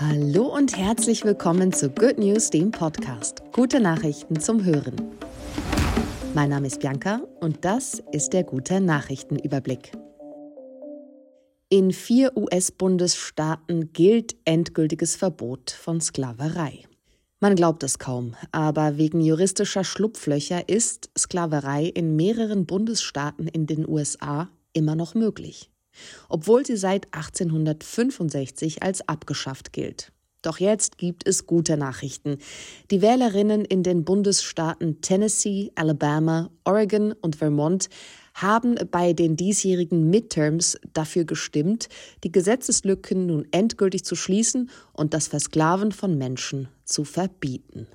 Hallo und herzlich willkommen zu Good News, dem Podcast. Gute Nachrichten zum Hören. Mein Name ist Bianca und das ist der gute Nachrichtenüberblick. In vier US-Bundesstaaten gilt endgültiges Verbot von Sklaverei. Man glaubt es kaum, aber wegen juristischer Schlupflöcher ist Sklaverei in mehreren Bundesstaaten in den USA immer noch möglich, obwohl sie seit 1865 als abgeschafft gilt. Doch jetzt gibt es gute Nachrichten. Die Wählerinnen in den Bundesstaaten Tennessee, Alabama, Oregon und Vermont haben bei den diesjährigen Midterms dafür gestimmt, die Gesetzeslücken nun endgültig zu schließen und das Versklaven von Menschen zu verbieten.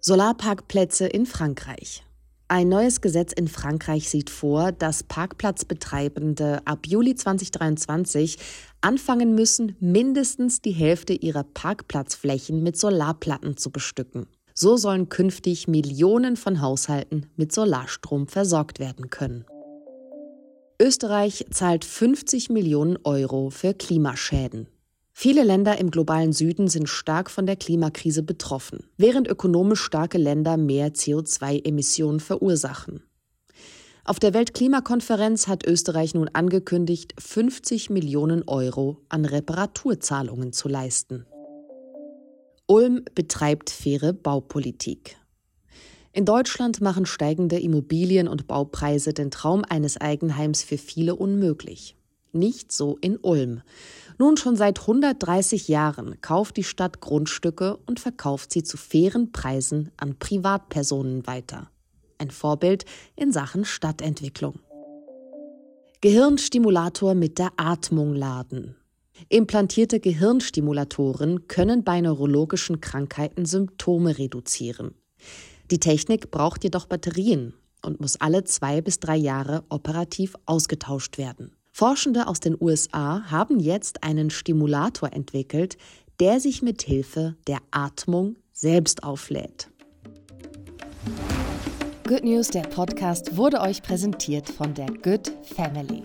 Solarparkplätze in Frankreich. Ein neues Gesetz in Frankreich sieht vor, dass Parkplatzbetreibende ab Juli 2023 anfangen müssen, mindestens die Hälfte ihrer Parkplatzflächen mit Solarplatten zu bestücken. So sollen künftig Millionen von Haushalten mit Solarstrom versorgt werden können. Österreich zahlt 50 Millionen Euro für Klimaschäden. Viele Länder im globalen Süden sind stark von der Klimakrise betroffen, während ökonomisch starke Länder mehr CO2-Emissionen verursachen. Auf der Weltklimakonferenz hat Österreich nun angekündigt, 50 Millionen Euro an Reparaturzahlungen zu leisten. Ulm betreibt faire Baupolitik. In Deutschland machen steigende Immobilien- und Baupreise den Traum eines Eigenheims für viele unmöglich. Nicht so in Ulm. Nun schon seit 130 Jahren kauft die Stadt Grundstücke und verkauft sie zu fairen Preisen an Privatpersonen weiter. Ein Vorbild in Sachen Stadtentwicklung. Gehirnstimulator mit der Atmung laden. Implantierte Gehirnstimulatoren können bei neurologischen Krankheiten Symptome reduzieren. Die Technik braucht jedoch Batterien und muss alle zwei bis drei Jahre operativ ausgetauscht werden. Forschende aus den USA haben jetzt einen Stimulator entwickelt, der sich mit Hilfe der Atmung selbst auflädt. Good News, der Podcast, wurde euch präsentiert von der Good Family.